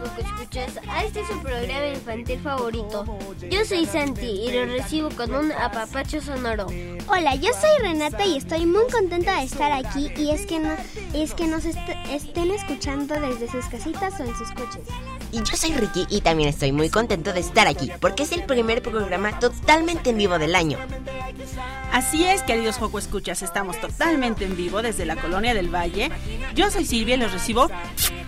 Joco Escuchas a este su programa infantil favorito. Yo soy Santi y lo recibo con un apapacho sonoro. Hola, yo soy Renata y estoy muy contenta de estar aquí y es que, no, es que nos est estén escuchando desde sus casitas o en sus coches. Y yo soy Ricky y también estoy muy contento de estar aquí porque es el primer programa totalmente en vivo del año. Así es, queridos Joco Escuchas, estamos totalmente en vivo desde la Colonia del Valle. Yo soy Silvia y los recibo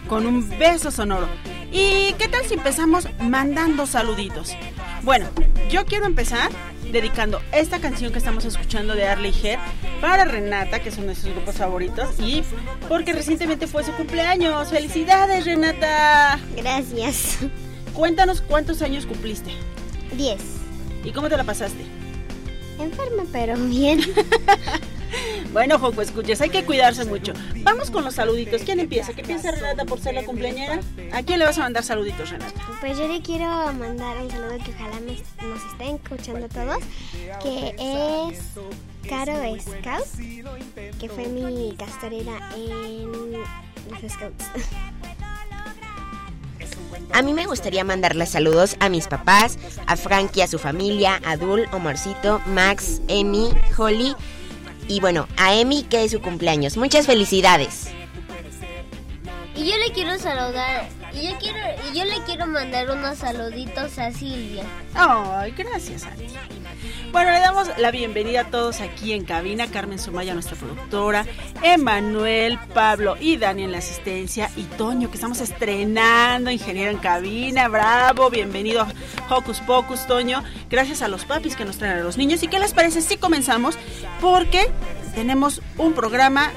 con un beso sonoro. ¿Y qué tal si empezamos mandando saluditos? Bueno, yo quiero empezar dedicando esta canción que estamos escuchando de Arley Head para Renata, que es uno de sus grupos favoritos, y porque recientemente fue su cumpleaños. ¡Felicidades, Renata! Gracias. Cuéntanos cuántos años cumpliste. Diez. ¿Y cómo te la pasaste? Enferma, pero bien. bueno, Joco, escuches, hay que cuidarse mucho. Vamos con los saluditos. ¿Quién empieza? ¿Qué piensa Renata por ser la cumpleañera? ¿A quién le vas a mandar saluditos, Renata? Pues yo le quiero mandar un saludo que ojalá me, nos estén escuchando todos, que es Caro Scout, que fue mi castorera en los Scouts. A mí me gustaría mandarle saludos a mis papás, a Frankie, a su familia, a Dul, Omarcito, Max, Emi, Holly y bueno, a Emi que es su cumpleaños. Muchas felicidades. Y yo le quiero saludar, y yo quiero, y yo le quiero mandar unos saluditos a Silvia. Ay, gracias, Santi. Bueno, le damos la bienvenida a todos aquí en cabina. Carmen Sumaya, nuestra productora, Emanuel, Pablo y Dani en la asistencia, y Toño, que estamos estrenando ingeniero en cabina. Bravo, bienvenido a Hocus Pocus, Toño. Gracias a los papis que nos traen a los niños. ¿Y qué les parece si comenzamos? Porque tenemos un programa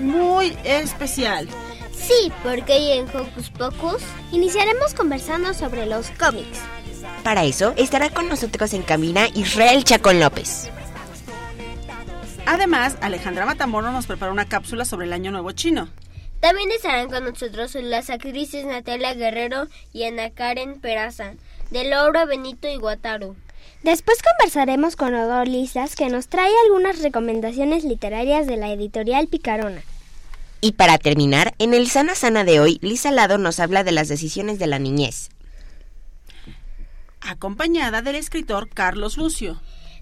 muy especial. Sí, porque hoy en Hocus Pocus iniciaremos conversando sobre los cómics. Para eso estará con nosotros en cabina Israel Chacón López. Además, Alejandra Matamoro nos prepara una cápsula sobre el Año Nuevo Chino. También estarán con nosotros las actrices Natalia Guerrero y Ana Karen Peraza, de Laura Benito y Guataru. Después conversaremos con Odor Lisas, que nos trae algunas recomendaciones literarias de la editorial Picarona. Y para terminar, en el Sana Sana de hoy, Lisa Lado nos habla de las decisiones de la niñez. Acompañada del escritor Carlos Lucio.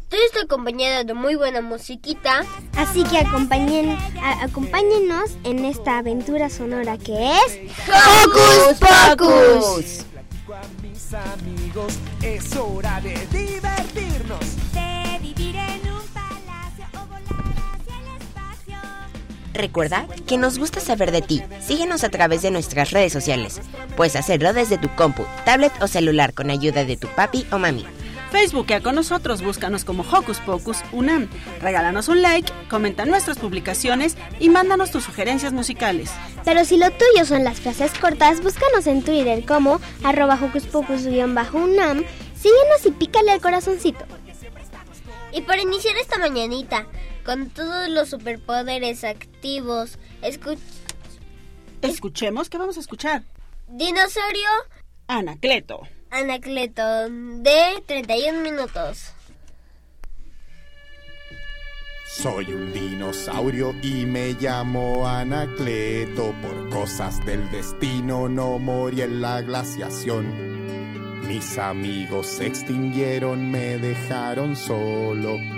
Todo esto acompañado de muy buena musiquita. Así que acompañen, a, acompáñenos en esta aventura sonora que es Hocus Pocus. mis amigos, es hora de divertirnos. Recuerda que nos gusta saber de ti. Síguenos a través de nuestras redes sociales. Puedes hacerlo desde tu compu, tablet o celular con ayuda de tu papi o mami. Facebookea con nosotros, búscanos como Hocus Pocus Unam. Regálanos un like, comenta nuestras publicaciones y mándanos tus sugerencias musicales. Pero si lo tuyo son las frases cortas, búscanos en Twitter como arroba Hocus Pocus-unam. Síguenos y pícale al corazoncito. Y para iniciar esta mañanita, con todos los superpoderes activos, escuch Escuchemos, ¿qué vamos a escuchar? Dinosaurio Anacleto. Anacleto de 31 minutos. Soy un dinosaurio y me llamo Anacleto. Por cosas del destino no morí en la glaciación. Mis amigos se extinguieron, me dejaron solo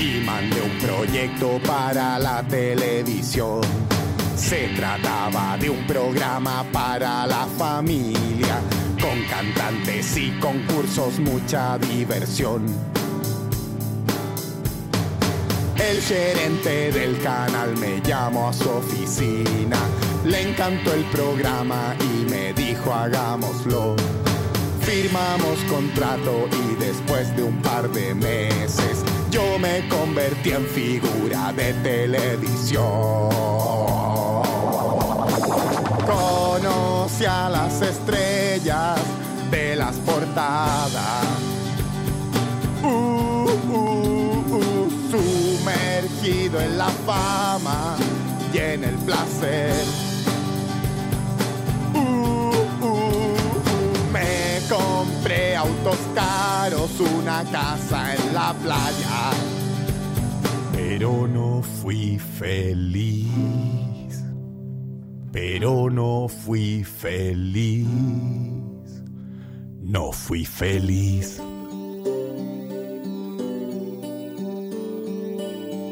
y mandé un proyecto para la televisión. Se trataba de un programa para la familia, con cantantes y concursos, mucha diversión. El gerente del canal me llamó a su oficina, le encantó el programa y me dijo hagámoslo. Firmamos contrato y después de un par de meses yo me convertí en figura de televisión. Conocí a las estrellas de las portadas. Uh, uh, uh, sumergido en la fama y en el placer. Compré autos caros, una casa en la playa, pero no fui feliz. Pero no fui feliz. No fui feliz.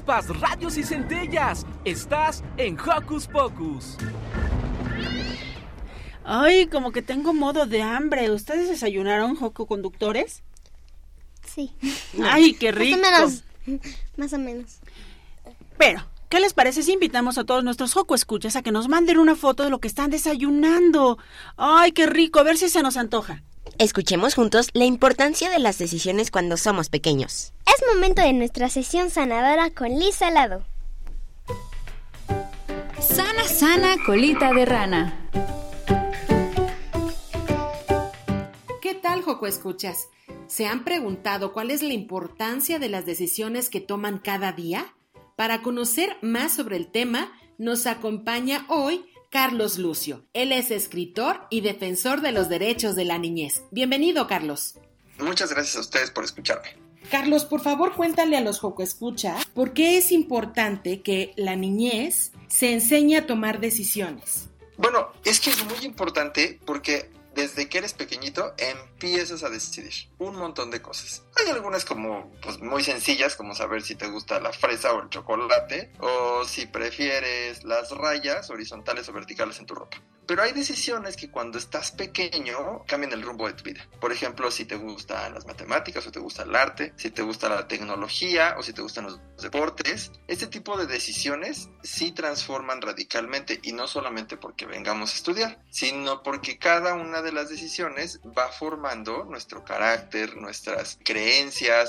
Chispas, radios y centellas. Estás en Hocus Pocus. Ay, como que tengo modo de hambre. ¿Ustedes desayunaron, Joco Conductores? Sí. Ay, qué rico. Más o menos. Más o menos. Pero, ¿qué les parece si invitamos a todos nuestros Joco Escuchas a que nos manden una foto de lo que están desayunando? Ay, qué rico. A ver si se nos antoja. Escuchemos juntos la importancia de las decisiones cuando somos pequeños. Es momento de nuestra sesión sanadora con Liz Salado. Sana, sana, colita de rana. ¿Qué tal, Joco Escuchas? ¿Se han preguntado cuál es la importancia de las decisiones que toman cada día? Para conocer más sobre el tema, nos acompaña hoy Carlos Lucio. Él es escritor y defensor de los derechos de la niñez. Bienvenido, Carlos. Muchas gracias a ustedes por escucharme. Carlos, por favor, cuéntale a los Joco Escucha por qué es importante que la niñez se enseñe a tomar decisiones. Bueno, es que es muy importante porque desde que eres pequeñito empiezas a decidir un montón de cosas. Hay algunas como pues muy sencillas como saber si te gusta la fresa o el chocolate o si prefieres las rayas horizontales o verticales en tu ropa. Pero hay decisiones que cuando estás pequeño cambian el rumbo de tu vida. Por ejemplo, si te gustan las matemáticas o te gusta el arte, si te gusta la tecnología o si te gustan los deportes. Este tipo de decisiones sí transforman radicalmente y no solamente porque vengamos a estudiar, sino porque cada una de las decisiones va formando nuestro carácter, nuestras creencias,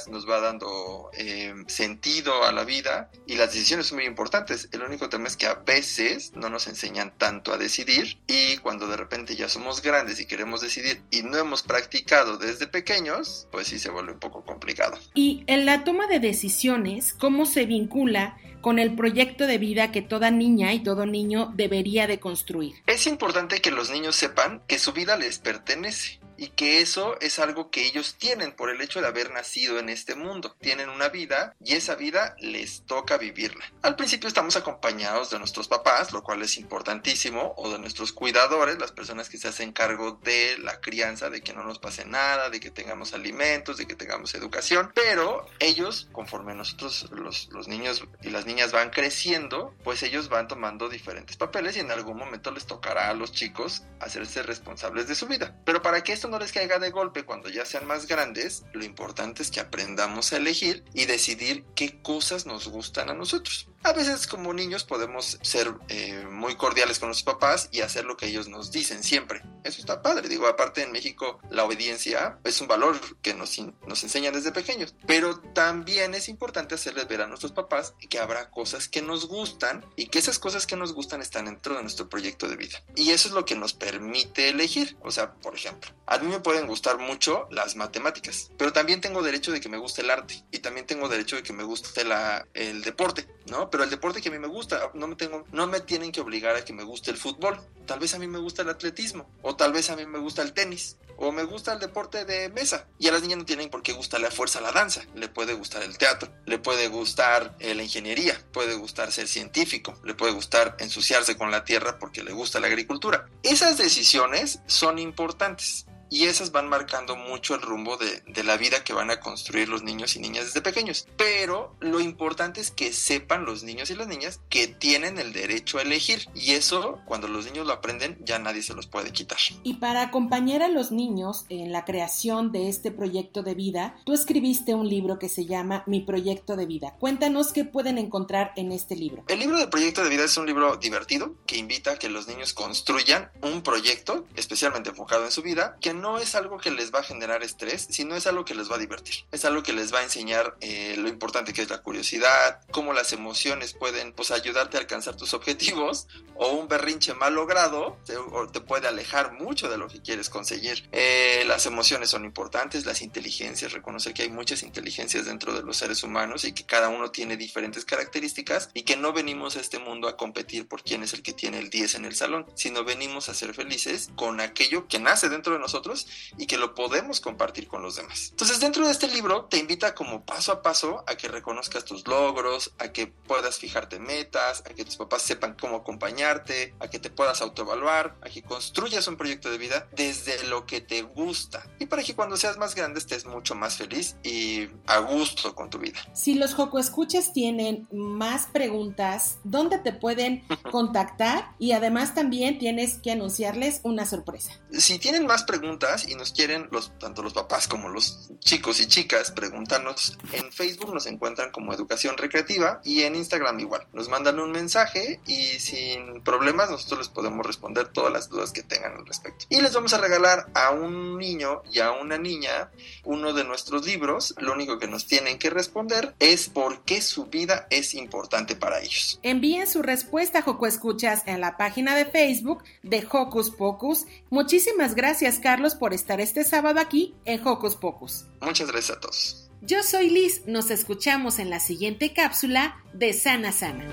nos va dando eh, sentido a la vida y las decisiones son muy importantes. El único tema es que a veces no nos enseñan tanto a decidir y cuando de repente ya somos grandes y queremos decidir y no hemos practicado desde pequeños, pues sí se vuelve un poco complicado. Y en la toma de decisiones, ¿cómo se vincula con el proyecto de vida que toda niña y todo niño debería de construir? Es importante que los niños sepan que su vida les pertenece y que eso es algo que ellos tienen por el hecho de haber nacido en este mundo. Tienen una vida y esa vida les toca vivirla. Al principio estamos acompañados de nuestros papás, lo cual es importantísimo, o de nuestros cuidadores, las personas que se hacen cargo de la crianza, de que no nos pase nada, de que tengamos alimentos, de que tengamos educación, pero ellos, conforme nosotros los, los niños y las niñas van creciendo, pues ellos van tomando diferentes papeles y en algún momento les tocará a los chicos hacerse responsables de su vida. Pero para que esto no les caiga de golpe cuando ya sean más grandes, lo importante es que aprendamos a elegir y decidir qué cosas nos gustan a nosotros. A veces como niños podemos ser eh, muy cordiales con los papás y hacer lo que ellos nos dicen siempre. Eso está padre. Digo, aparte en México la obediencia es un valor que nos, nos enseñan desde pequeños. Pero también es importante hacerles ver a nuestros papás que habrá cosas que nos gustan y que esas cosas que nos gustan están dentro de nuestro proyecto de vida. Y eso es lo que nos permite elegir. O sea, por ejemplo, a mí me pueden gustar mucho las matemáticas, pero también tengo derecho de que me guste el arte y también tengo derecho de que me guste la, el deporte, ¿no? Pero el deporte que a mí me gusta, no me, tengo, no me tienen que obligar a que me guste el fútbol. Tal vez a mí me gusta el atletismo, o tal vez a mí me gusta el tenis, o me gusta el deporte de mesa. Y a las niñas no tienen por qué gustarle a fuerza la danza. Le puede gustar el teatro, le puede gustar eh, la ingeniería, puede gustar ser científico, le puede gustar ensuciarse con la tierra porque le gusta la agricultura. Esas decisiones son importantes y esas van marcando mucho el rumbo de, de, la vida que van a construir los niños y niñas desde pequeños. Pero lo importante es que sepan los niños y las niñas que tienen el derecho a elegir y eso cuando los niños lo aprenden ya nadie se los puede quitar. Y para acompañar a los niños en la creación de este proyecto de vida, tú escribiste un libro que se llama Mi proyecto de vida. Cuéntanos qué pueden encontrar en este libro. El libro de proyecto de vida es un libro divertido que invita a que los niños construyan un proyecto especialmente enfocado en su vida que no es algo que les va a generar estrés, sino es algo que les va a divertir. Es algo que les va a enseñar eh, lo importante que es la curiosidad, cómo las emociones pueden pues, ayudarte a alcanzar tus objetivos o un berrinche mal logrado te, puede alejar mucho de lo que quieres conseguir. Eh, las emociones son importantes, las inteligencias, reconocer que hay muchas inteligencias dentro de los seres humanos y que cada uno tiene diferentes características y que no venimos a este mundo a competir por quién es el que tiene el 10 en el salón, sino venimos a ser felices con aquello que nace dentro de nosotros y que lo podemos compartir con los demás. Entonces dentro de este libro te invita como paso a paso a que reconozcas tus logros, a que puedas fijarte metas, a que tus papás sepan cómo acompañarte, a que te puedas autoevaluar, a que construyas un proyecto de vida desde lo que te gusta y para que cuando seas más grande estés mucho más feliz y a gusto con tu vida. Si los Joco Escuchas tienen más preguntas, ¿dónde te pueden contactar? Y además también tienes que anunciarles una sorpresa. Si tienen más preguntas y nos quieren, los, tanto los papás como los chicos y chicas, preguntarnos en Facebook nos encuentran como Educación Recreativa y en Instagram igual. Nos mandan un mensaje y sin problemas nosotros les podemos responder todas las dudas que tengan al respecto. Y les vamos a regalar a un niño y a una niña uno de nuestros libros. Lo único que nos tienen que responder es por qué su vida es importante para ellos. Envíen su respuesta, Joco Escuchas, en la página de Facebook de Hocus Pocus. Muchísimas gracias, Carlos, por estar este sábado aquí en Hocus Pocus. Muchas gracias a todos. Yo soy Liz, nos escuchamos en la siguiente cápsula de Sana Sana.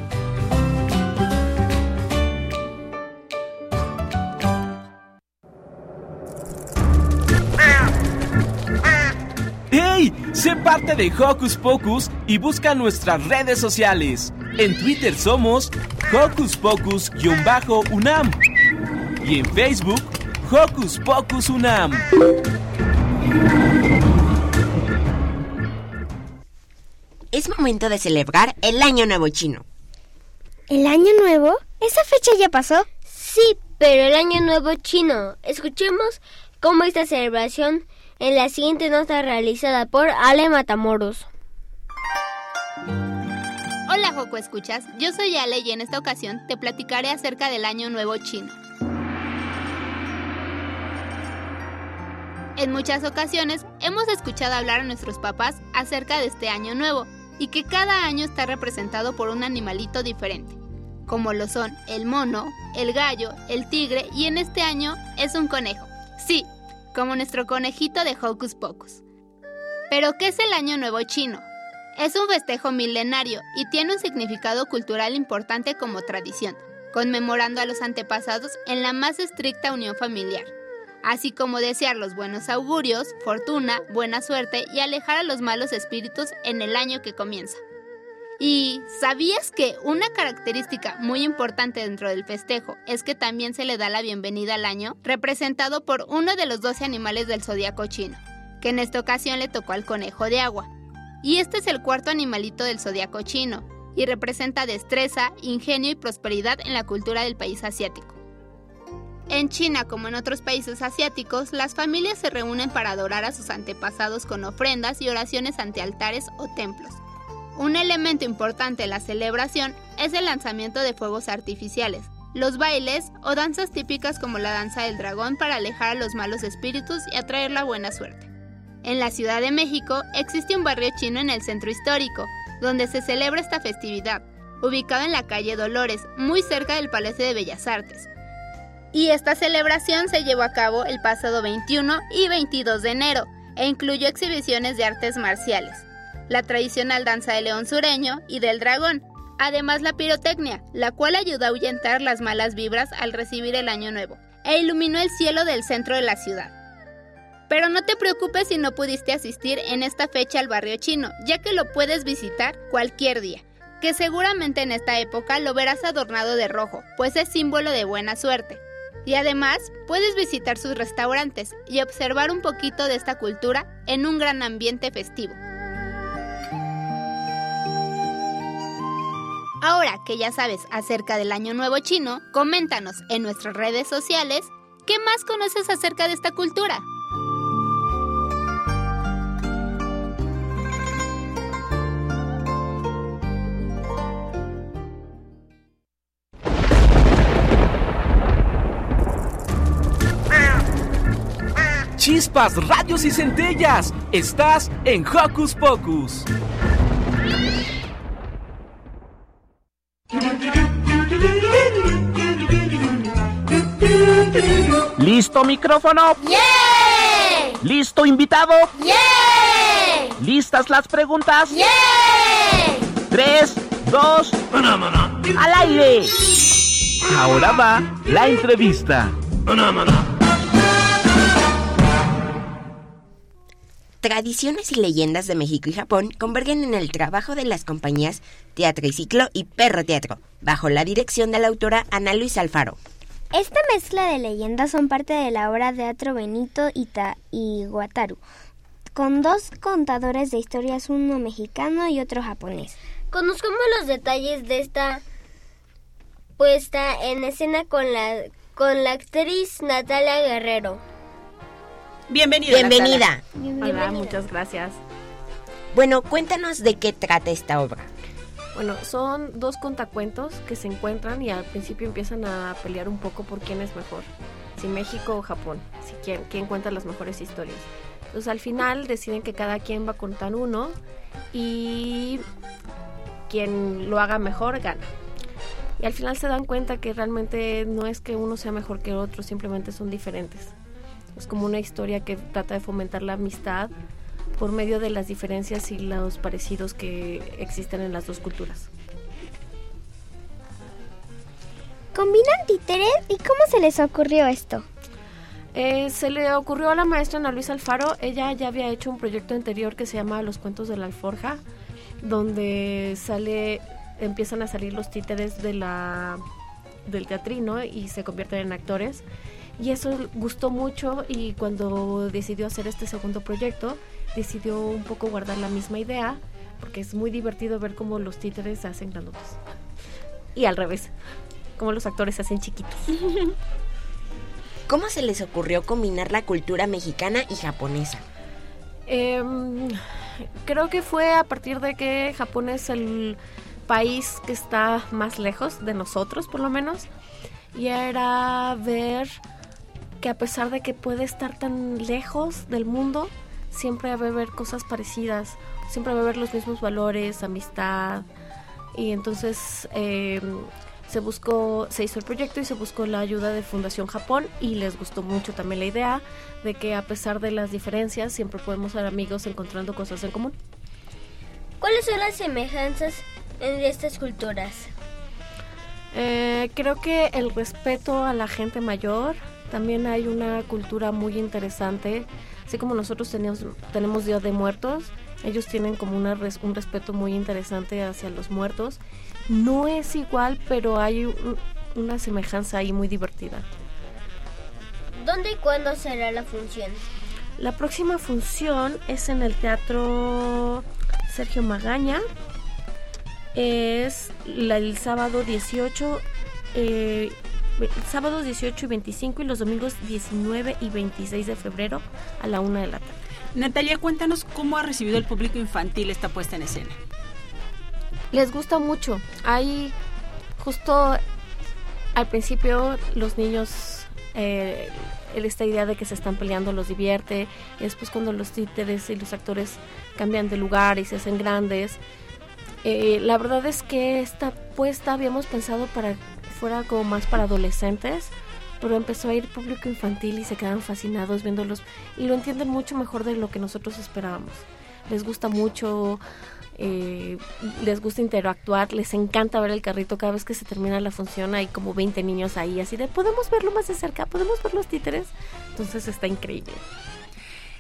¡Hey! Sé parte de Hocus Pocus y busca nuestras redes sociales. En Twitter somos Hocus Pocus-UNAM y en Facebook Hocus Pocus UNAM. Es momento de celebrar el Año Nuevo Chino. ¿El Año Nuevo? ¿Esa fecha ya pasó? Sí, pero el Año Nuevo chino. Escuchemos cómo esta celebración en la siguiente nota realizada por Ale Matamoros. Hola Joco Escuchas, yo soy Ale y en esta ocasión te platicaré acerca del Año Nuevo chino. En muchas ocasiones hemos escuchado hablar a nuestros papás acerca de este año nuevo y que cada año está representado por un animalito diferente, como lo son el mono, el gallo, el tigre y en este año es un conejo. Sí, como nuestro conejito de Hocus Pocus. Pero ¿qué es el Año Nuevo chino? Es un festejo milenario y tiene un significado cultural importante como tradición, conmemorando a los antepasados en la más estricta unión familiar así como desear los buenos augurios, fortuna, buena suerte y alejar a los malos espíritus en el año que comienza. ¿Y sabías que una característica muy importante dentro del festejo es que también se le da la bienvenida al año, representado por uno de los 12 animales del zodiaco chino, que en esta ocasión le tocó al conejo de agua? Y este es el cuarto animalito del zodiaco chino, y representa destreza, ingenio y prosperidad en la cultura del país asiático. En China, como en otros países asiáticos, las familias se reúnen para adorar a sus antepasados con ofrendas y oraciones ante altares o templos. Un elemento importante en la celebración es el lanzamiento de fuegos artificiales, los bailes o danzas típicas como la danza del dragón para alejar a los malos espíritus y atraer la buena suerte. En la Ciudad de México existe un barrio chino en el centro histórico, donde se celebra esta festividad, ubicado en la calle Dolores, muy cerca del Palacio de Bellas Artes. Y esta celebración se llevó a cabo el pasado 21 y 22 de enero e incluyó exhibiciones de artes marciales, la tradicional danza del león sureño y del dragón, además la pirotecnia, la cual ayudó a ahuyentar las malas vibras al recibir el año nuevo, e iluminó el cielo del centro de la ciudad. Pero no te preocupes si no pudiste asistir en esta fecha al barrio chino, ya que lo puedes visitar cualquier día, que seguramente en esta época lo verás adornado de rojo, pues es símbolo de buena suerte. Y además puedes visitar sus restaurantes y observar un poquito de esta cultura en un gran ambiente festivo. Ahora que ya sabes acerca del Año Nuevo Chino, coméntanos en nuestras redes sociales qué más conoces acerca de esta cultura. Chispas, radios y centellas. Estás en Hocus Pocus. ¿Listo micrófono? ¡Yeah! ¿Listo invitado? ¡Yeah! ¿Listas las preguntas? ¡Yeah! Tres, dos, al aire. Ahora va la entrevista. Tradiciones y leyendas de México y Japón convergen en el trabajo de las compañías Teatro y Ciclo y Perro Teatro, bajo la dirección de la autora Ana Luis Alfaro. Esta mezcla de leyendas son parte de la obra de teatro Benito Ita y Wataru, con dos contadores de historias, uno mexicano y otro japonés. Conozcamos los detalles de esta puesta en escena con la, con la actriz Natalia Guerrero. Bienvenida. Bienvenida. Hola, muchas gracias. Bueno, cuéntanos de qué trata esta obra. Bueno, son dos contacuentos que se encuentran y al principio empiezan a pelear un poco por quién es mejor, si México o Japón, si quién, quién cuenta las mejores historias. Entonces al final deciden que cada quien va a contar uno y quien lo haga mejor gana. Y al final se dan cuenta que realmente no es que uno sea mejor que el otro, simplemente son diferentes. Es como una historia que trata de fomentar la amistad por medio de las diferencias y los parecidos que existen en las dos culturas. ¿Combinan títeres? ¿Y cómo se les ocurrió esto? Eh, se le ocurrió a la maestra Ana Luisa Alfaro, ella ya había hecho un proyecto anterior que se llama Los Cuentos de la Alforja, donde sale, empiezan a salir los títeres de la, del teatrino y se convierten en actores. Y eso gustó mucho y cuando decidió hacer este segundo proyecto, decidió un poco guardar la misma idea, porque es muy divertido ver cómo los títeres se hacen grandotes. Y al revés, cómo los actores se hacen chiquitos. ¿Cómo se les ocurrió combinar la cultura mexicana y japonesa? Em, creo que fue a partir de que Japón es el país que está más lejos de nosotros, por lo menos. Y era ver que a pesar de que puede estar tan lejos del mundo, siempre va a haber cosas parecidas, siempre va a haber los mismos valores, amistad. Y entonces eh, se buscó, se hizo el proyecto y se buscó la ayuda de Fundación Japón y les gustó mucho también la idea de que a pesar de las diferencias siempre podemos ser amigos encontrando cosas en común. ¿Cuáles son las semejanzas entre estas culturas? Eh, creo que el respeto a la gente mayor, también hay una cultura muy interesante, así como nosotros tenemos, tenemos Día de Muertos, ellos tienen como una res- un respeto muy interesante hacia los muertos. No es igual, pero hay un- una semejanza ahí muy divertida. ¿Dónde y cuándo será la función? La próxima función es en el Teatro Sergio Magaña. Es la- el sábado 18 eh, ve- sábados 18 y 25 y los domingos 19 y 26 de febrero a la una de la tarde. Natalia, cuéntanos cómo ha recibido el público infantil esta puesta en escena. Les gusta mucho. Hay justo al principio los niños, eh, esta idea de que se están peleando los divierte. Y después cuando los títeres y los actores cambian de lugar y se hacen grandes. eh, la verdad es que esta puesta habíamos pensado para fuera como más para adolescentes. Pero empezó a ir público infantil y se quedaron fascinados viéndolos y lo entienden mucho mejor de lo que nosotros esperábamos. Les gusta mucho, eh, les gusta interactuar, les encanta ver el carrito cada vez que se termina la función. Hay como 20 niños ahí, así de podemos verlo más de cerca, podemos ver los títeres. Entonces está increíble.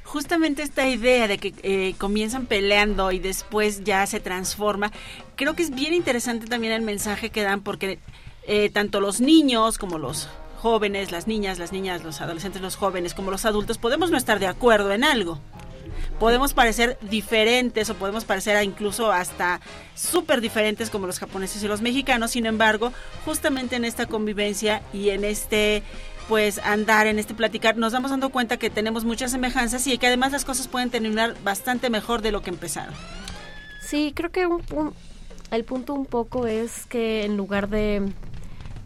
Justamente esta idea de que eh, comienzan peleando y después ya se transforma, creo que es bien interesante también el mensaje que dan porque eh, tanto los niños como los jóvenes, las niñas, las niñas, los adolescentes, los jóvenes, como los adultos, podemos no estar de acuerdo en algo. Podemos parecer diferentes o podemos parecer incluso hasta súper diferentes como los japoneses y los mexicanos. Sin embargo, justamente en esta convivencia y en este pues andar en este platicar, nos vamos dando cuenta que tenemos muchas semejanzas y que además las cosas pueden terminar bastante mejor de lo que empezaron. Sí, creo que un pun- el punto un poco es que en lugar de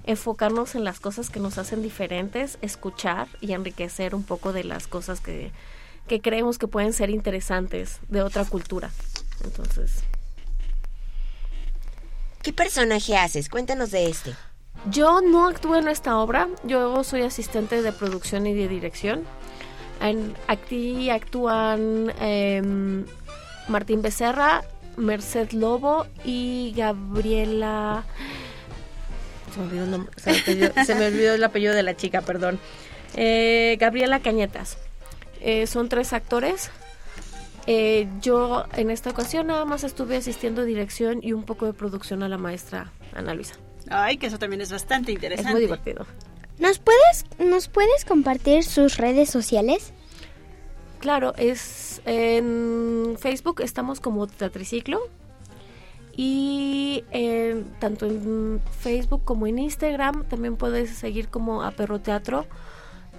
enfocarnos en las cosas que nos hacen diferentes, escuchar y enriquecer un poco de las cosas que, que creemos que pueden ser interesantes de otra cultura. Entonces, ¿Qué personaje haces? Cuéntanos de este. yo no actúo en esta obra, yo soy asistente de producción y de dirección. En, aquí actúan em, Martín Becerra, Merced Lobo y Gabriela... Se me olvidó el, nombre- se me olvidó- se me olvidó el apellido de la chica, perdón. Eh, Gabriela Cañetas. Eh, son tres actores. Eh, yo en esta ocasión nada más estuve asistiendo dirección y un poco de producción a la maestra Ana Luisa. Ay, que eso también es bastante interesante. Es muy divertido. ¿Nos puedes, ¿Nos puedes compartir sus redes sociales? Claro, es en Facebook estamos como Teatriciclo y en- tanto en Facebook como en Instagram también puedes seguir como a Perro Teatro.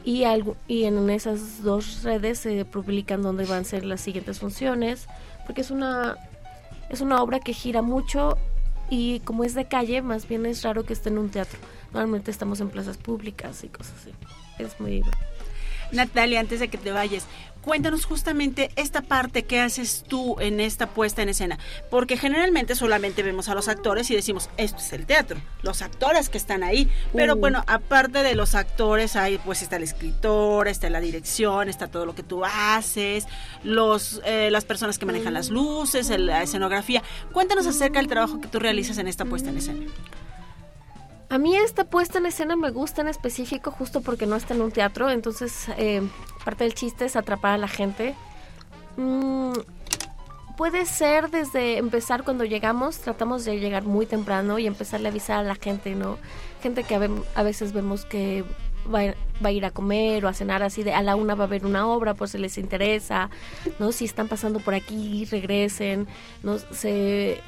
Y, algo, y en esas dos redes se publican dónde van a ser las siguientes funciones porque es una es una obra que gira mucho y como es de calle más bien es raro que esté en un teatro. Normalmente estamos en plazas públicas y cosas así. Es muy Natalia, antes de que te vayas, cuéntanos justamente esta parte que haces tú en esta puesta en escena. Porque generalmente solamente vemos a los actores y decimos, esto es el teatro, los actores que están ahí. Pero Uh. bueno, aparte de los actores, hay, pues está el escritor, está la dirección, está todo lo que tú haces, los, eh, las personas que manejan las luces, el- la escenografía. Cuéntanos acerca del trabajo que tú realizas en esta puesta en escena. A mí esta puesta en escena me gusta en específico justo porque no está en un teatro, entonces eh, parte del chiste es atrapar a la gente. Mm, puede ser desde empezar cuando llegamos, tratamos de llegar muy temprano y empezarle a avisar a la gente, ¿no? Gente que a, ve- a veces vemos que va, a- ir a comer o a cenar así de a la una va a haber una obra, pues se les interesa, ¿no? Si están pasando por aquí, regresen, ¿no? Se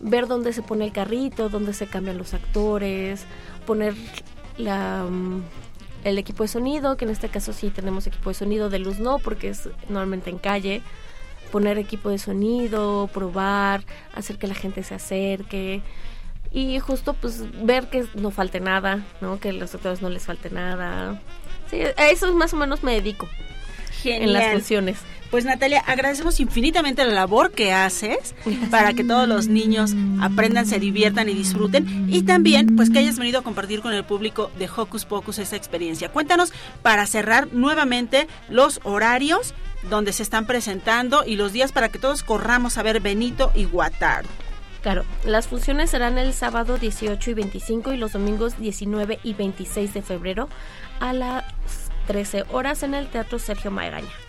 ver dónde se pone el carrito, dónde se cambian los actores, poner la, mm, el equipo de sonido, que en este caso sí tenemos equipo de sonido, de luz no, porque es normalmente en calle, poner equipo de sonido, probar, hacer que la gente se acerque y justo pues ver que no falte nada, ¿no? Que a los actores no les falte nada. Sí, a eso más o menos me dedico en las funciones. Pues Natalia, agradecemos infinitamente la labor que haces para que todos los niños aprendan, se diviertan y disfruten y también pues que hayas venido a compartir con el público de Hocus Pocus esta experiencia. Cuéntanos para cerrar nuevamente los horarios donde se están presentando y los días para que todos corramos a ver Benito y Guatardo. Claro, las funciones serán el sábado 18 y 25 y los domingos 19 y 26 de febrero a las 13 horas en el Teatro Sergio Maegaña.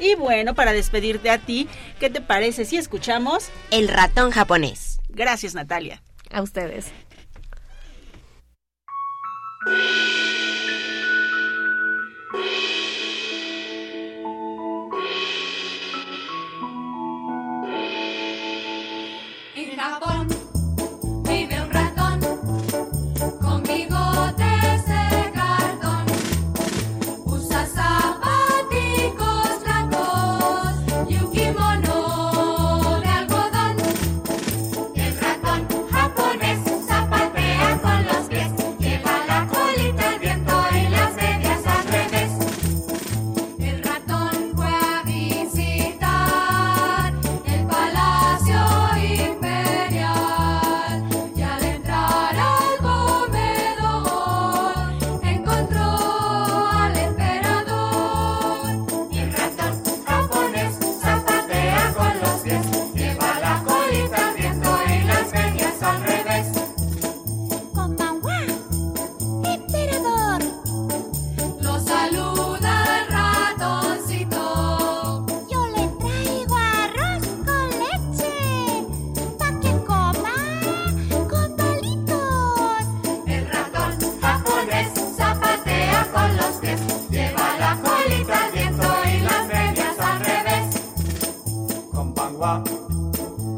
Y bueno, para despedirte a ti, ¿qué te parece si escuchamos El ratón japonés? Gracias, Natalia. A ustedes.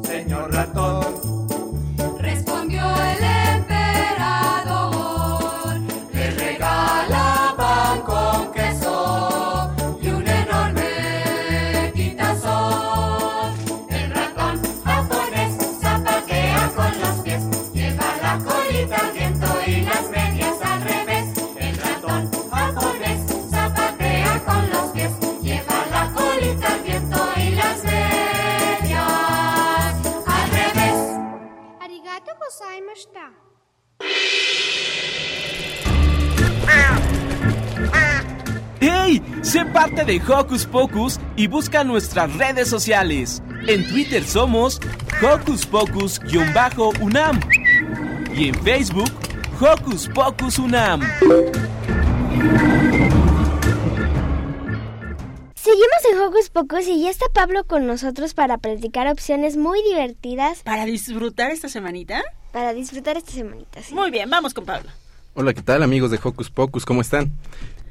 Señor ratón, de Hocus Pocus y busca nuestras redes sociales. En Twitter somos Hocus Pocus-UNAM y en Facebook Hocus Pocus UNAM. Seguimos en Hocus Pocus y ya está Pablo con nosotros para practicar opciones muy divertidas. ¿Para disfrutar esta semanita? Para disfrutar esta semanita, sí. Muy bien, vamos con Pablo. Hola, ¿qué tal amigos de Hocus Pocus? ¿Cómo están?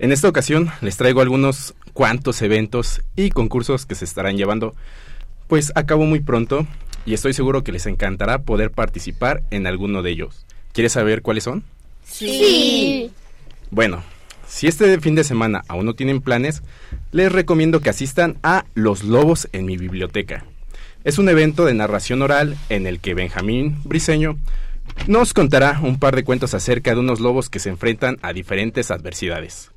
En esta ocasión les traigo algunos cuantos eventos y concursos que se estarán llevando pues a cabo muy pronto y estoy seguro que les encantará poder participar en alguno de ellos. ¿Quieres saber cuáles son? Sí. Bueno, si este fin de semana aún no tienen planes, les recomiendo que asistan a Los Lobos en mi biblioteca. Es un evento de narración oral en el que Benjamín Briseño nos contará un par de cuentos acerca de unos lobos que se enfrentan a diferentes adversidades.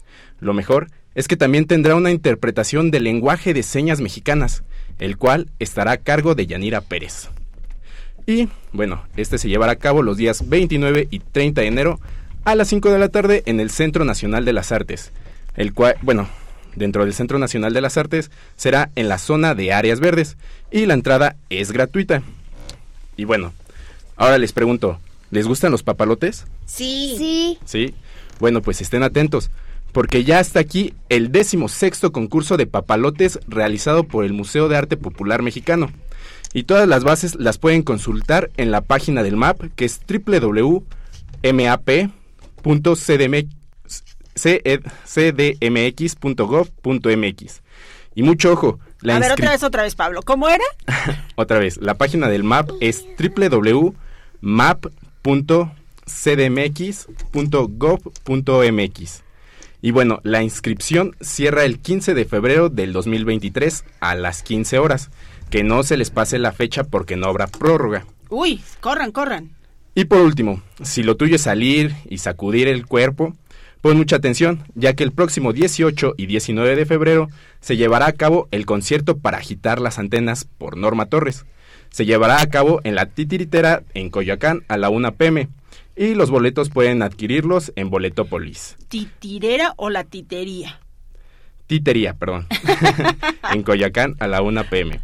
Lo mejor es que también tendrá una interpretación del lenguaje de señas mexicanas, el cual estará a cargo de Yanira Pérez. Y bueno, este se llevará a cabo los días 29 y 30 de enero a las 5 de la tarde en el Centro Nacional de las Artes, el cual, bueno, dentro del Centro Nacional de las Artes será en la zona de áreas verdes y la entrada es gratuita. Y bueno, ahora les pregunto, ¿les gustan los papalotes? Sí. Sí. Sí. Bueno, pues estén atentos, porque ya está aquí el décimo sexto concurso de papalotes realizado por el Museo de Arte Popular Mexicano. Y todas las bases las pueden consultar en la página del MAP, que es www.cdmx.gov.mx. Y mucho ojo, la a ver, otra vez, otra vez, Pablo. ¿Cómo era? otra vez, la página del MAP es www.map.cdmx.gov.mx. Y bueno, la inscripción cierra el 15 de febrero del 2023 a las 15 horas. Que no se les pase la fecha porque no habrá prórroga. Uy, corran, corran. Y por último, si lo tuyo es salir y sacudir el cuerpo, pon mucha atención, ya que el próximo 18 y 19 de febrero se llevará a cabo el concierto para agitar las antenas por Norma Torres. Se llevará a cabo en la Titiritera en Coyoacán a la 1 pm y los boletos pueden adquirirlos en Boletópolis. ¿Titirera o la titería? Titería, perdón. en Coyoacán a la 1 pm.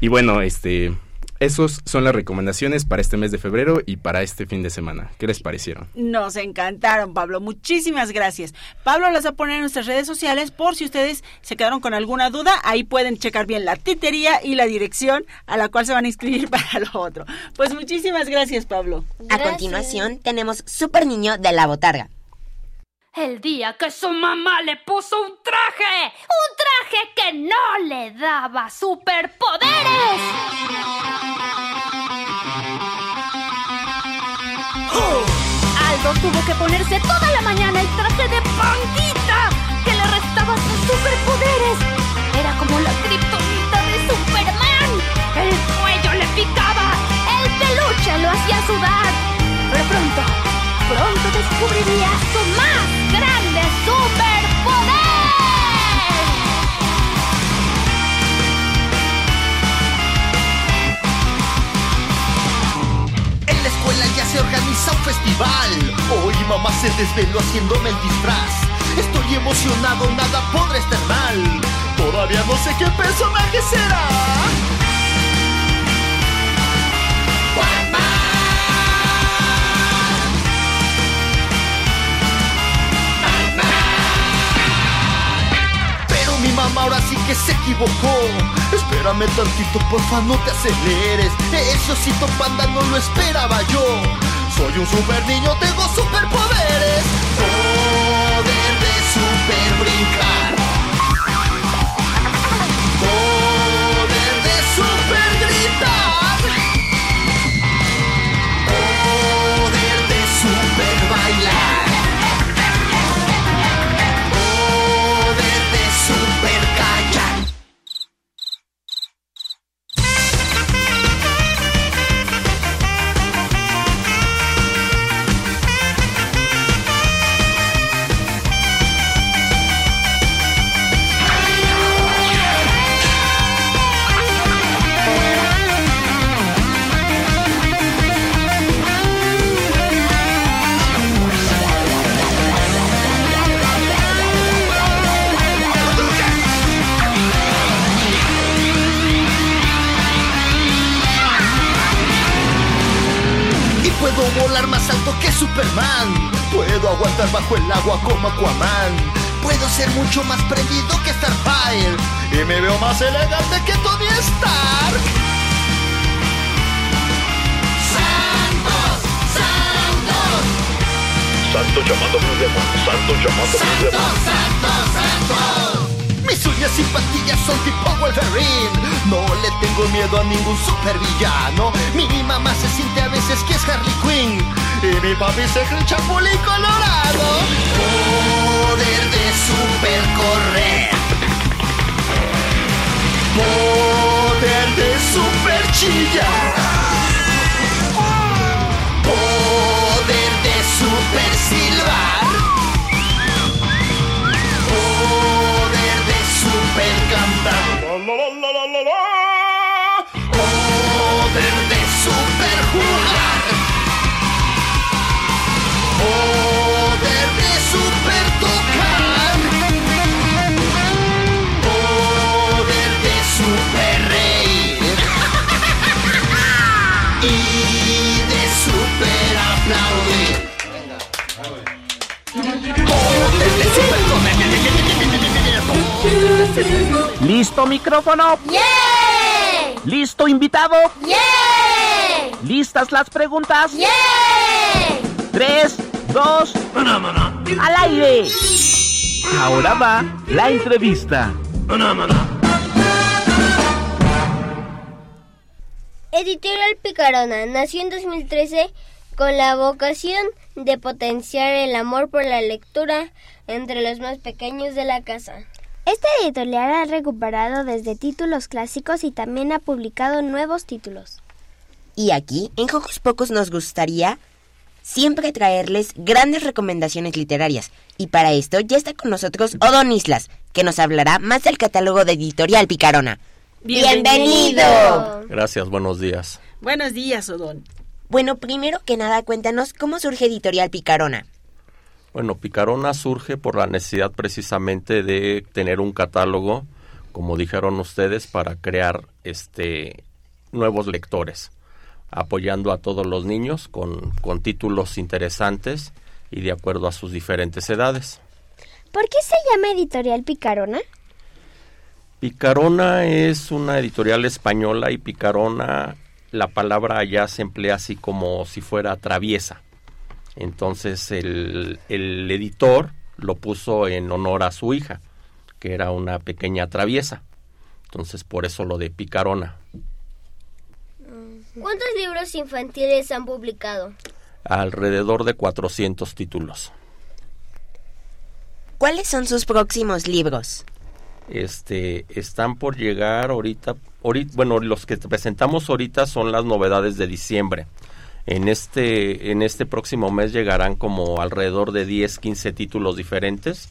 Y bueno, este esos son las recomendaciones para este mes de febrero y para este fin de semana. ¿Qué les parecieron? Nos encantaron, Pablo. Muchísimas gracias. Pablo las va a poner en nuestras redes sociales por si ustedes se quedaron con alguna duda. Ahí pueden checar bien la titería y la dirección a la cual se van a inscribir para lo otro. Pues muchísimas gracias, Pablo. A continuación tenemos Super Niño de la Botarga. El día que su mamá le puso un traje, un traje que no le daba superpoderes. Aldo tuvo que ponerse toda la mañana el traje de Panguita, que le restaba sus superpoderes. Era como la kriptonita de Superman. El cuello le picaba, el peluche lo hacía sudar. Pero pronto, pronto descubriría su más escuela ya se organiza un festival. Hoy mamá se desveló haciéndome el disfraz. Estoy emocionado, nada podrá estar mal. Todavía no sé qué personaje será. Mamá ahora sí que se equivocó. Espérame tantito, porfa, no te aceleres. Ese osito panda no lo esperaba yo. Soy un super niño, tengo superpoderes. Poder de super brincar. ¿Listo micrófono? ¿Listo invitado? ¿Listas las preguntas? Tres, dos, al aire. Ahora va la entrevista. Editorial Picarona nació en 2013 con la vocación de potenciar el amor por la lectura entre los más pequeños de la casa. Esta editorial ha recuperado desde títulos clásicos y también ha publicado nuevos títulos. Y aquí, en Jojos Pocos, nos gustaría siempre traerles grandes recomendaciones literarias. Y para esto ya está con nosotros Odón Islas, que nos hablará más del catálogo de Editorial Picarona. ¡Bienvenido! Gracias, buenos días. Buenos días, Odón. Bueno, primero que nada, cuéntanos cómo surge Editorial Picarona. Bueno, Picarona surge por la necesidad precisamente de tener un catálogo, como dijeron ustedes, para crear este nuevos lectores, apoyando a todos los niños con, con títulos interesantes y de acuerdo a sus diferentes edades. ¿Por qué se llama Editorial Picarona? Picarona es una editorial española y picarona, la palabra allá se emplea así como si fuera traviesa. Entonces el, el editor lo puso en honor a su hija, que era una pequeña traviesa. Entonces por eso lo de picarona. ¿Cuántos libros infantiles han publicado? Alrededor de 400 títulos. ¿Cuáles son sus próximos libros? Este, están por llegar ahorita, ahorita, bueno, los que presentamos ahorita son las novedades de diciembre. En este, en este próximo mes llegarán como alrededor de 10, 15 títulos diferentes,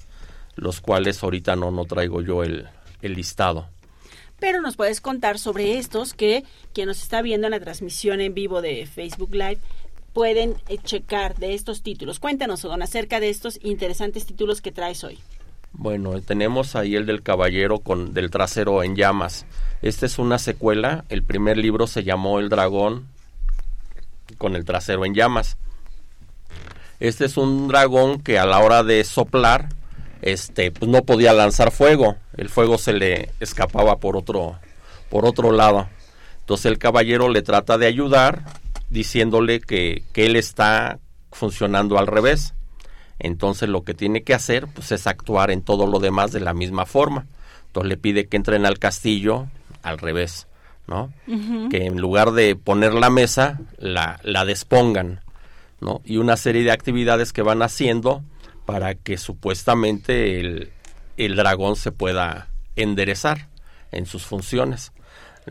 los cuales ahorita no, no traigo yo el, el listado. Pero nos puedes contar sobre estos que quien nos está viendo en la transmisión en vivo de Facebook Live pueden eh, checar de estos títulos. Cuéntanos, Odón, acerca de estos interesantes títulos que traes hoy. Bueno, tenemos ahí el del caballero con del trasero en llamas. Esta es una secuela. El primer libro se llamó El dragón con el trasero en llamas. Este es un dragón que a la hora de soplar, este, pues no podía lanzar fuego. El fuego se le escapaba por otro, por otro lado. Entonces el caballero le trata de ayudar diciéndole que, que él está funcionando al revés. Entonces lo que tiene que hacer pues es actuar en todo lo demás de la misma forma. Entonces le pide que entren al castillo al revés, ¿no? Que en lugar de poner la mesa, la, la despongan, ¿no? Y una serie de actividades que van haciendo para que supuestamente el, el dragón se pueda enderezar en sus funciones.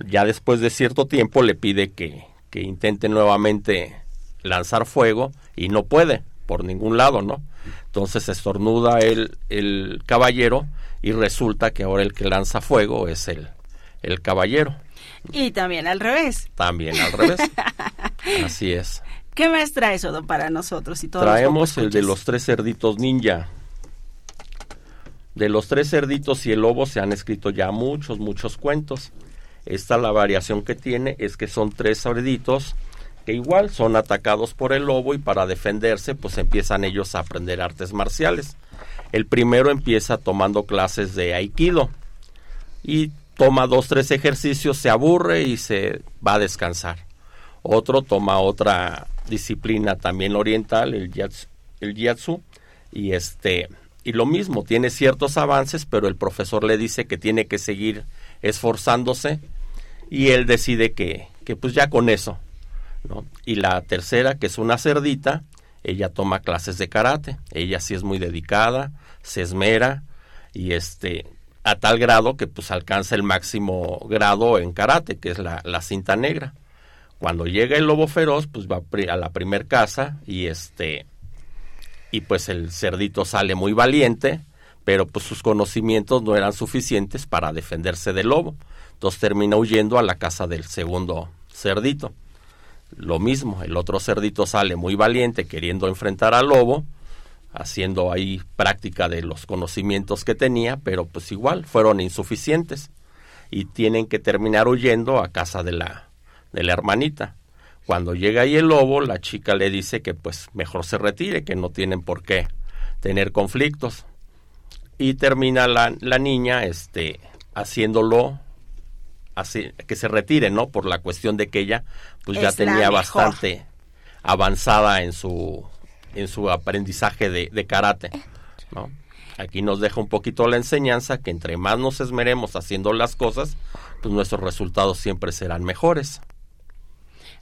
Ya después de cierto tiempo le pide que, que intente nuevamente lanzar fuego y no puede por ningún lado, ¿no? Entonces estornuda el, el caballero y resulta que ahora el que lanza fuego es el, el caballero. Y también al revés. También al revés. Así es. ¿Qué más traes, Odón, para nosotros y todos Traemos el de los tres cerditos ninja. De los tres cerditos y el lobo se han escrito ya muchos, muchos cuentos. Esta la variación que tiene es que son tres cerditos que igual son atacados por el lobo y para defenderse pues empiezan ellos a aprender artes marciales. El primero empieza tomando clases de aikido y toma dos, tres ejercicios, se aburre y se va a descansar. Otro toma otra disciplina también oriental, el yatsu, y este y lo mismo, tiene ciertos avances, pero el profesor le dice que tiene que seguir esforzándose y él decide que, que pues ya con eso. Y la tercera, que es una cerdita, ella toma clases de karate. Ella sí es muy dedicada, se esmera y este a tal grado que pues alcanza el máximo grado en karate, que es la, la cinta negra. Cuando llega el lobo feroz, pues va a la primer casa y este y pues el cerdito sale muy valiente, pero pues sus conocimientos no eran suficientes para defenderse del lobo. Entonces termina huyendo a la casa del segundo cerdito. Lo mismo, el otro cerdito sale muy valiente queriendo enfrentar al lobo, haciendo ahí práctica de los conocimientos que tenía, pero pues igual fueron insuficientes y tienen que terminar huyendo a casa de la de la hermanita. Cuando llega ahí el lobo, la chica le dice que pues mejor se retire, que no tienen por qué tener conflictos. Y termina la, la niña este haciéndolo así que se retire, ¿no? Por la cuestión de que ella pues ya Es tenía bastante avanzada en su en su aprendizaje de, de karate, ¿no? Aquí nos deja un poquito la enseñanza que entre más nos esmeremos haciendo las cosas, pues nuestros resultados siempre serán mejores.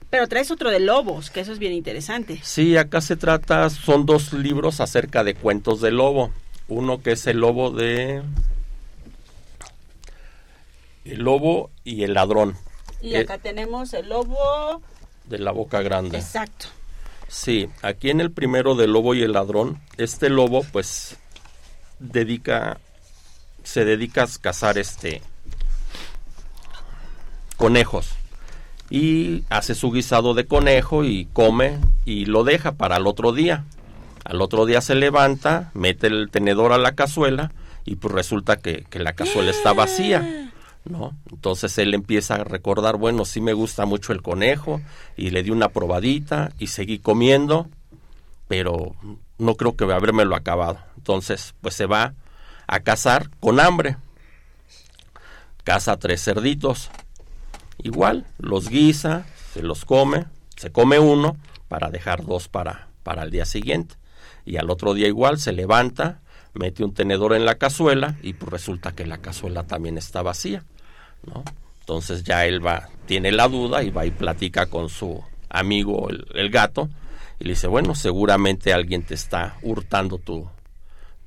Pero traes otro de lobos, que eso es bien interesante. Sí, acá se trata, son dos libros acerca de cuentos de lobo. Uno que es el lobo de... El lobo y el ladrón. Y eh, acá tenemos el lobo. de la boca grande. Exacto. Sí, aquí en el primero del lobo y el ladrón, este lobo pues dedica, se dedica a cazar este conejos y hace su guisado de conejo y come y lo deja para el otro día. Al otro día se levanta, mete el tenedor a la cazuela y pues resulta que la cazuela está vacía. ¿No? Entonces él empieza a recordar, bueno, sí me gusta mucho el conejo y le di una probadita y seguí comiendo, pero no creo que habérmelo acabado. Entonces, pues se va a cazar con hambre. Caza tres cerditos. Igual, los guisa, se los come, se come uno para dejar dos para, para el día siguiente. Y al otro día igual se levanta, mete un tenedor en la cazuela y pues resulta que la cazuela también está vacía, ¿no? Entonces ya él va, tiene la duda y va y platica con su amigo el, el gato y le dice, bueno, seguramente alguien te está hurtando tu,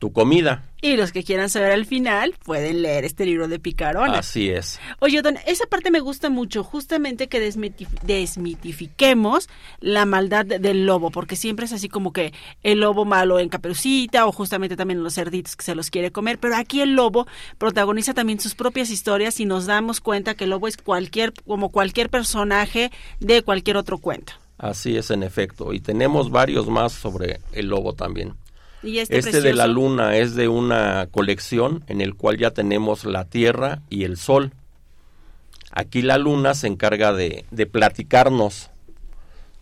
tu comida. Y los que quieran saber al final pueden leer este libro de Picarona. Así es. Oye, Don, esa parte me gusta mucho, justamente que desmitif- desmitifiquemos la maldad de- del lobo, porque siempre es así como que el lobo malo en caperucita o justamente también los cerditos que se los quiere comer, pero aquí el lobo protagoniza también sus propias historias y nos damos cuenta que el lobo es cualquier, como cualquier personaje de cualquier otro cuento. Así es, en efecto. Y tenemos varios más sobre el lobo también. Y este, Este de la luna es de una colección en el cual ya tenemos la Tierra y el Sol. Aquí la luna se encarga de, de platicarnos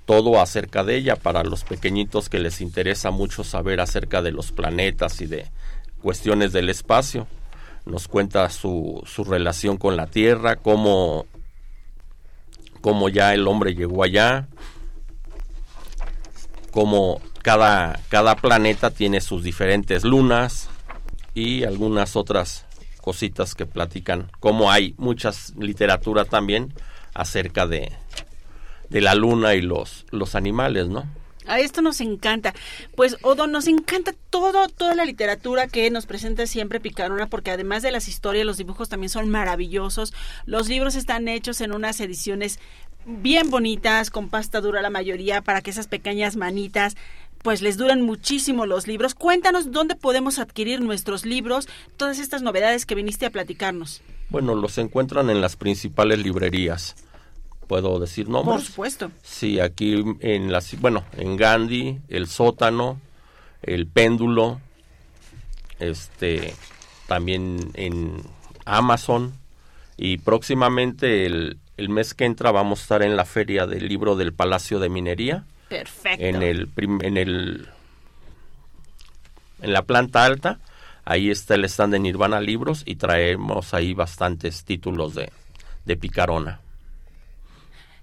todo acerca de ella para los pequeñitos que les interesa mucho saber acerca de los planetas y de cuestiones del espacio. Nos cuenta su, su relación con la Tierra, cómo, cómo ya el hombre llegó allá, cómo cada, cada planeta tiene sus diferentes lunas y algunas otras cositas que platican, como hay muchas literatura también acerca de, de la luna y los, los animales, ¿no? A esto nos encanta. Pues, Odo, nos encanta todo, toda la literatura que nos presenta siempre Picarona, porque además de las historias, los dibujos también son maravillosos. Los libros están hechos en unas ediciones bien bonitas, con pasta dura la mayoría, para que esas pequeñas manitas pues les duran muchísimo los libros. Cuéntanos dónde podemos adquirir nuestros libros, todas estas novedades que viniste a platicarnos. Bueno, los encuentran en las principales librerías. ¿Puedo decir nombres? Por supuesto. Sí, aquí en las, bueno, en Gandhi, el sótano, el péndulo, este, también en Amazon y próximamente el, el mes que entra vamos a estar en la feria del libro del Palacio de Minería. Perfecto. En el, en el en la planta alta, ahí está el stand de Nirvana Libros y traemos ahí bastantes títulos de, de Picarona.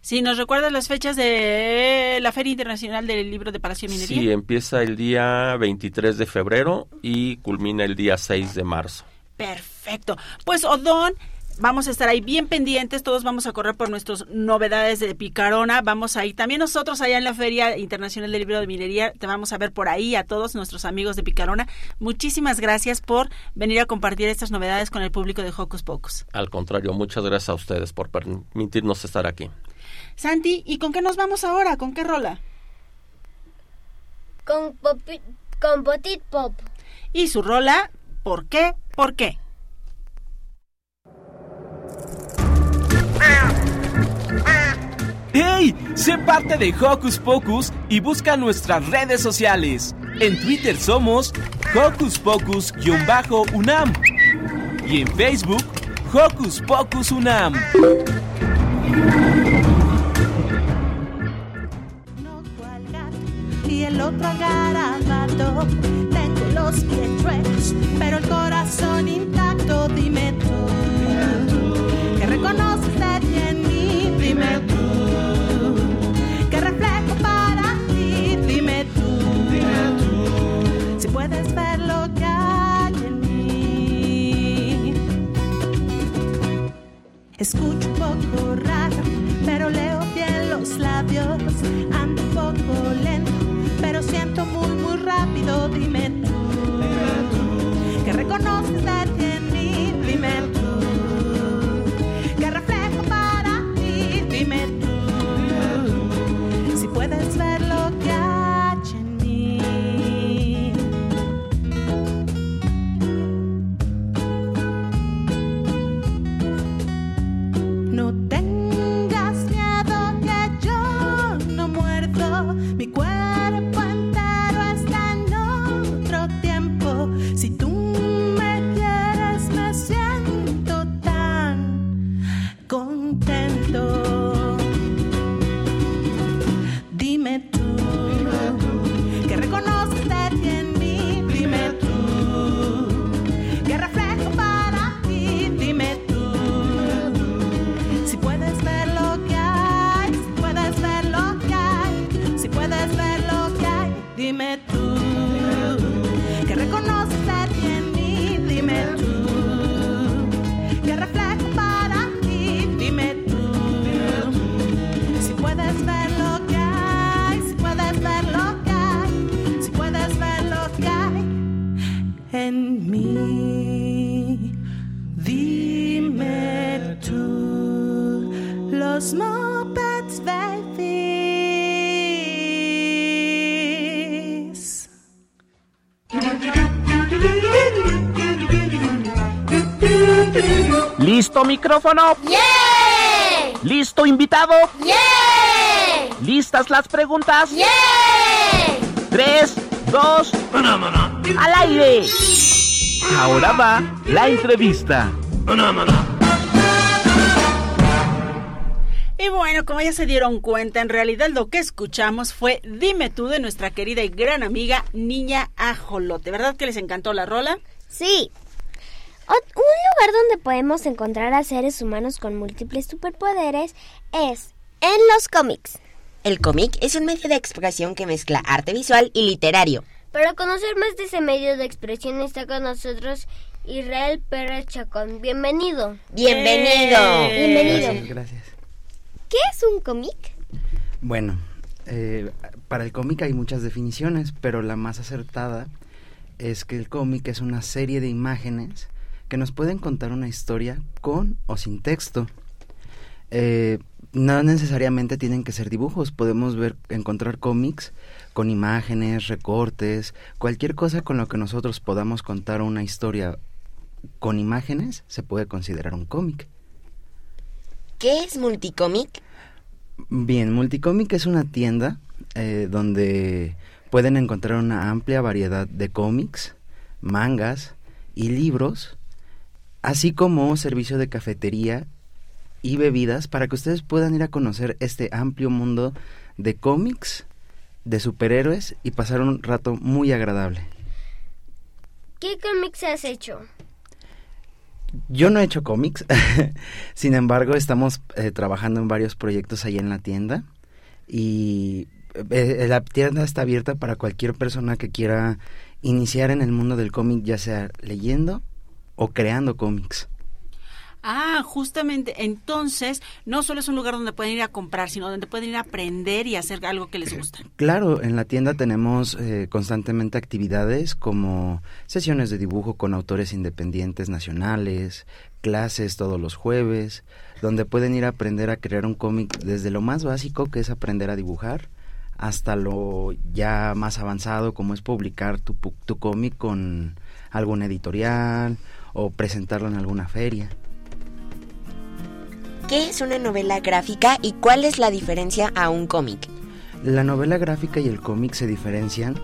Si nos recuerdas las fechas de la Feria Internacional del Libro de Palacio de Minería. Sí, empieza el día 23 de febrero y culmina el día 6 de marzo. Perfecto. Pues Odón, vamos a estar ahí bien pendientes, todos vamos a correr por nuestras novedades de Picarona, vamos ahí, también nosotros allá en la Feria Internacional del Libro de Minería, te vamos a ver por ahí a todos nuestros amigos de Picarona. Muchísimas gracias por venir a compartir estas novedades con el público de Hocus Pocus. Al contrario, muchas gracias a ustedes por permitirnos estar aquí. Santi, ¿y con qué nos vamos ahora? ¿Con qué rola? Con, popi- con Potit Pop. Y su rola, ¿por qué? ¿Por qué? ¡Hey! Sé parte de Hocus Pocus y busca nuestras redes sociales. En Twitter somos Hocus Pocus-UNAM y en Facebook Hocus Pocus UNAM. y el otro agarabato. Tengo los pies chuecos, pero el corazón intacto. Dime tú, que mí. Dime tú, que reflejo para ti. Dime tú, si puedes ver ¿Listo micrófono? ¿Listo invitado? ¿Listas las preguntas? Tres, dos, al aire. Ahora va la entrevista. Y bueno, como ya se dieron cuenta, en realidad lo que escuchamos fue Dime tú de nuestra querida y gran amiga Niña Ajolote. ¿Verdad que les encantó la rola? Sí. Un lugar donde podemos encontrar a seres humanos con múltiples superpoderes es en los cómics. El cómic es un medio de expresión que mezcla arte visual y literario. Para conocer más de ese medio de expresión está con nosotros Israel Pérez Chacón. Bienvenido. Bienvenido. Bienvenido. Gracias, gracias. ¿Qué es un cómic? Bueno, eh, para el cómic hay muchas definiciones, pero la más acertada es que el cómic es una serie de imágenes que nos pueden contar una historia con o sin texto. Eh, no necesariamente tienen que ser dibujos, podemos ver, encontrar cómics con imágenes, recortes, cualquier cosa con lo que nosotros podamos contar una historia con imágenes se puede considerar un cómic. ¿Qué es multicómic? Bien, Multicomic es una tienda eh, donde pueden encontrar una amplia variedad de cómics, mangas y libros, así como servicio de cafetería y bebidas para que ustedes puedan ir a conocer este amplio mundo de cómics, de superhéroes y pasar un rato muy agradable. ¿Qué cómics has hecho? Yo no he hecho cómics, sin embargo estamos eh, trabajando en varios proyectos ahí en la tienda y eh, la tienda está abierta para cualquier persona que quiera iniciar en el mundo del cómic, ya sea leyendo o creando cómics. Ah, justamente, entonces no solo es un lugar donde pueden ir a comprar, sino donde pueden ir a aprender y hacer algo que les gusta. Claro, en la tienda tenemos eh, constantemente actividades como sesiones de dibujo con autores independientes nacionales, clases todos los jueves, donde pueden ir a aprender a crear un cómic desde lo más básico que es aprender a dibujar hasta lo ya más avanzado como es publicar tu, tu cómic con alguna editorial o presentarlo en alguna feria. ¿Qué es una novela gráfica y cuál es la diferencia a un cómic? La novela gráfica y el cómic se diferencian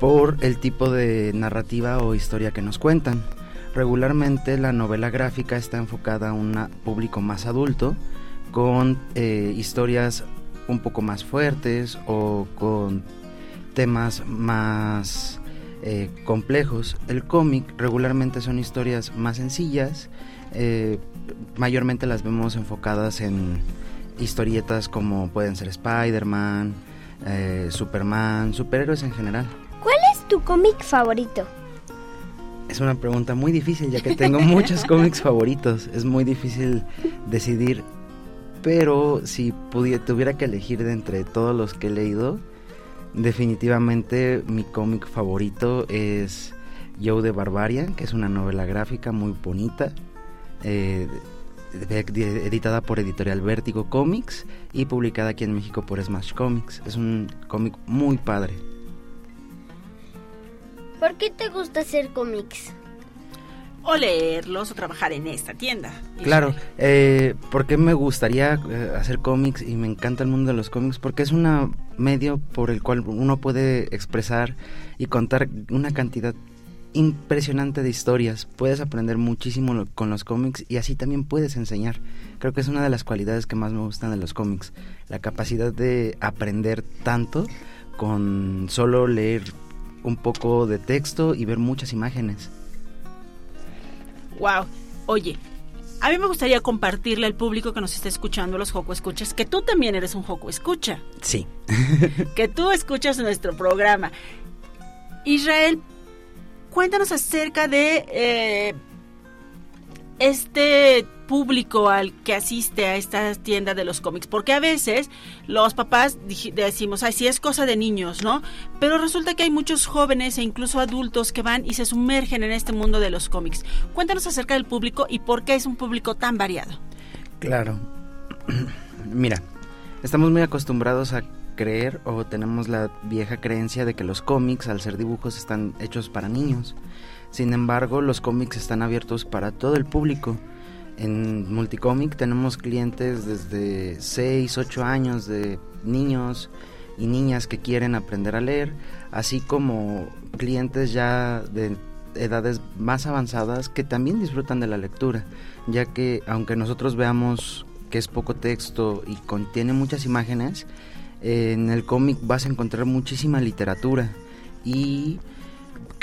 por el tipo de narrativa o historia que nos cuentan. Regularmente la novela gráfica está enfocada a un público más adulto, con eh, historias un poco más fuertes o con temas más eh, complejos. El cómic regularmente son historias más sencillas, eh, mayormente las vemos enfocadas en historietas como pueden ser Spider-Man, eh, Superman, superhéroes en general. ¿Cuál es tu cómic favorito? Es una pregunta muy difícil ya que tengo muchos cómics favoritos. Es muy difícil decidir, pero si pudiera, tuviera que elegir de entre todos los que he leído, definitivamente mi cómic favorito es Joe de Barbarian, que es una novela gráfica muy bonita, eh, editada por Editorial Vértigo Comics y publicada aquí en México por Smash Comics. Es un cómic muy padre. ¿Por qué te gusta hacer cómics? O leerlos o trabajar en esta tienda. Claro, eh, porque me gustaría eh, hacer cómics y me encanta el mundo de los cómics porque es un medio por el cual uno puede expresar y contar una cantidad impresionante de historias. Puedes aprender muchísimo con los cómics y así también puedes enseñar. Creo que es una de las cualidades que más me gustan de los cómics, la capacidad de aprender tanto con solo leer un poco de texto y ver muchas imágenes. Wow. Oye, a mí me gustaría compartirle al público que nos está escuchando, los Joco Escuchas, que tú también eres un Joco Escucha. Sí. que tú escuchas nuestro programa. Israel, cuéntanos acerca de eh, este público al que asiste a esta tienda de los cómics, porque a veces los papás decimos, ay, sí es cosa de niños, ¿no? Pero resulta que hay muchos jóvenes e incluso adultos que van y se sumergen en este mundo de los cómics. Cuéntanos acerca del público y por qué es un público tan variado. Claro. Mira, estamos muy acostumbrados a creer o tenemos la vieja creencia de que los cómics, al ser dibujos, están hechos para niños. Sin embargo, los cómics están abiertos para todo el público. En Multicomic tenemos clientes desde 6, 8 años de niños y niñas que quieren aprender a leer, así como clientes ya de edades más avanzadas que también disfrutan de la lectura, ya que aunque nosotros veamos que es poco texto y contiene muchas imágenes, en el cómic vas a encontrar muchísima literatura y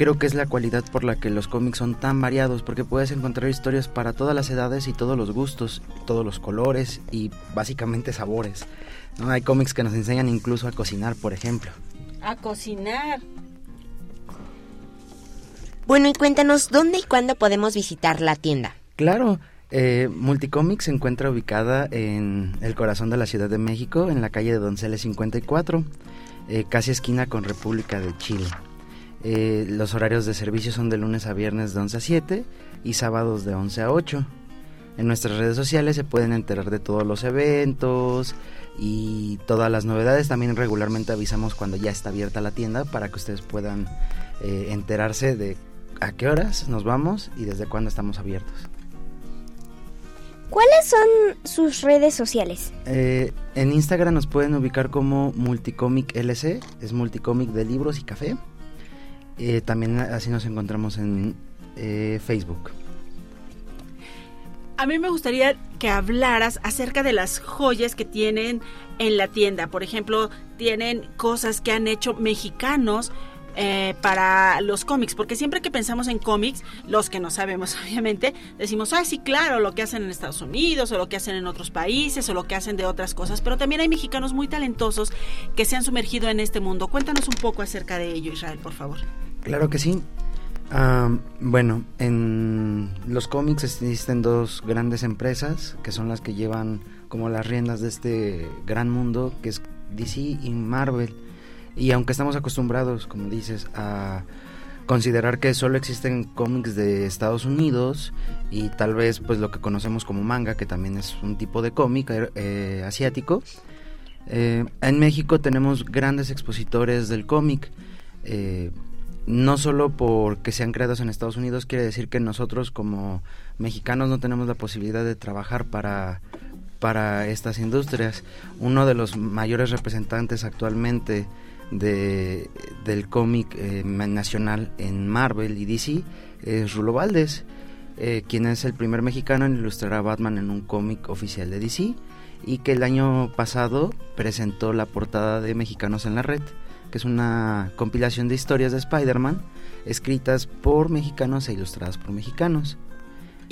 creo que es la cualidad por la que los cómics son tan variados, porque puedes encontrar historias para todas las edades y todos los gustos, todos los colores y básicamente sabores. ¿no? Hay cómics que nos enseñan incluso a cocinar, por ejemplo. A cocinar. Bueno, y cuéntanos dónde y cuándo podemos visitar la tienda. Claro, eh, Multicomics se encuentra ubicada en el corazón de la Ciudad de México, en la calle de Donceles 54, eh, casi esquina con República de Chile. Eh, los horarios de servicio son de lunes a viernes de 11 a 7 y sábados de 11 a 8. En nuestras redes sociales se pueden enterar de todos los eventos y todas las novedades. También regularmente avisamos cuando ya está abierta la tienda para que ustedes puedan eh, enterarse de a qué horas nos vamos y desde cuándo estamos abiertos. ¿Cuáles son sus redes sociales? Eh, en Instagram nos pueden ubicar como Multicomic LC, es Multicomic de libros y café. Eh, también así nos encontramos en eh, Facebook. A mí me gustaría que hablaras acerca de las joyas que tienen en la tienda. Por ejemplo, tienen cosas que han hecho mexicanos eh, para los cómics, porque siempre que pensamos en cómics, los que no sabemos obviamente, decimos, ah, sí, claro, lo que hacen en Estados Unidos o lo que hacen en otros países o lo que hacen de otras cosas, pero también hay mexicanos muy talentosos que se han sumergido en este mundo. Cuéntanos un poco acerca de ello, Israel, por favor. Claro que sí. Bueno, en los cómics existen dos grandes empresas que son las que llevan como las riendas de este gran mundo que es DC y Marvel. Y aunque estamos acostumbrados, como dices, a considerar que solo existen cómics de Estados Unidos y tal vez pues lo que conocemos como manga, que también es un tipo de cómic eh, asiático, eh, en México tenemos grandes expositores del cómic. Eh, no solo porque sean creados en Estados Unidos quiere decir que nosotros como mexicanos no tenemos la posibilidad de trabajar para, para estas industrias. Uno de los mayores representantes actualmente de, del cómic eh, nacional en Marvel y DC es Rulo Valdés, eh, quien es el primer mexicano en ilustrar a Batman en un cómic oficial de DC y que el año pasado presentó la portada de Mexicanos en la Red que es una compilación de historias de Spider-Man escritas por mexicanos e ilustradas por mexicanos.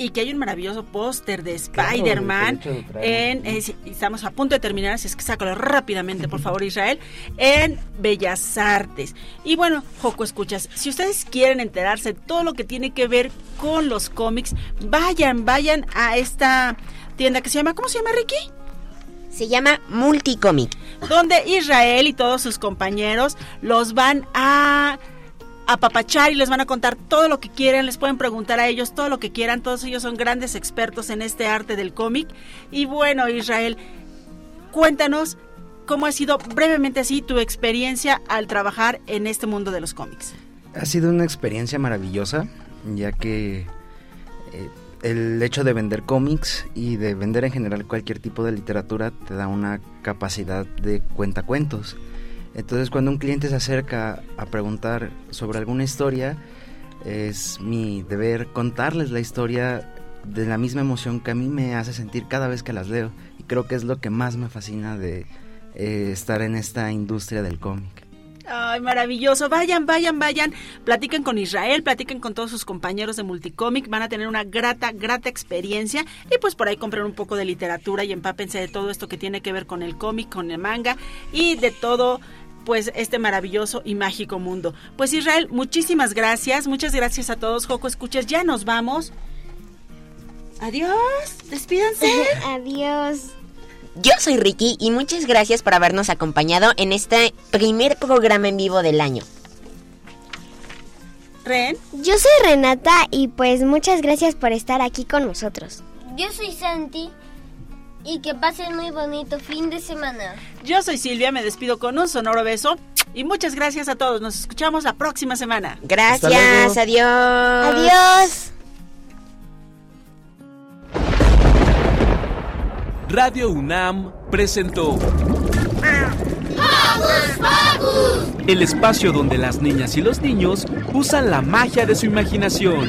Y que hay un maravilloso póster de Spider-Man en, eh, estamos a punto de terminar, así es que sácalo rápidamente, por favor, Israel, en Bellas Artes. Y bueno, Joco, escuchas, si ustedes quieren enterarse de todo lo que tiene que ver con los cómics, vayan, vayan a esta tienda que se llama, ¿cómo se llama, Ricky? Se llama Multicomic. Donde Israel y todos sus compañeros los van a apapachar y les van a contar todo lo que quieran, les pueden preguntar a ellos todo lo que quieran, todos ellos son grandes expertos en este arte del cómic. Y bueno, Israel, cuéntanos cómo ha sido brevemente así tu experiencia al trabajar en este mundo de los cómics. Ha sido una experiencia maravillosa, ya que eh, el hecho de vender cómics y de vender en general cualquier tipo de literatura te da una capacidad de cuentacuentos. Entonces cuando un cliente se acerca a preguntar sobre alguna historia, es mi deber contarles la historia de la misma emoción que a mí me hace sentir cada vez que las leo. Y creo que es lo que más me fascina de eh, estar en esta industria del cómic. Ay, maravilloso. Vayan, vayan, vayan. Platiquen con Israel, platiquen con todos sus compañeros de Multicomic. Van a tener una grata, grata experiencia. Y pues por ahí compren un poco de literatura y empápense de todo esto que tiene que ver con el cómic, con el manga y de todo pues este maravilloso y mágico mundo. Pues Israel, muchísimas gracias. Muchas gracias a todos. Joco, escuchas, ya nos vamos. Adiós. Despídanse. Adiós. Yo soy Ricky y muchas gracias por habernos acompañado en este primer programa en vivo del año. Ren. Yo soy Renata y pues muchas gracias por estar aquí con nosotros. Yo soy Santi y que pasen muy bonito fin de semana. Yo soy Silvia, me despido con un sonoro beso y muchas gracias a todos. Nos escuchamos la próxima semana. Gracias, adiós. Adiós. Radio UNAM presentó el espacio donde las niñas y los niños usan la magia de su imaginación.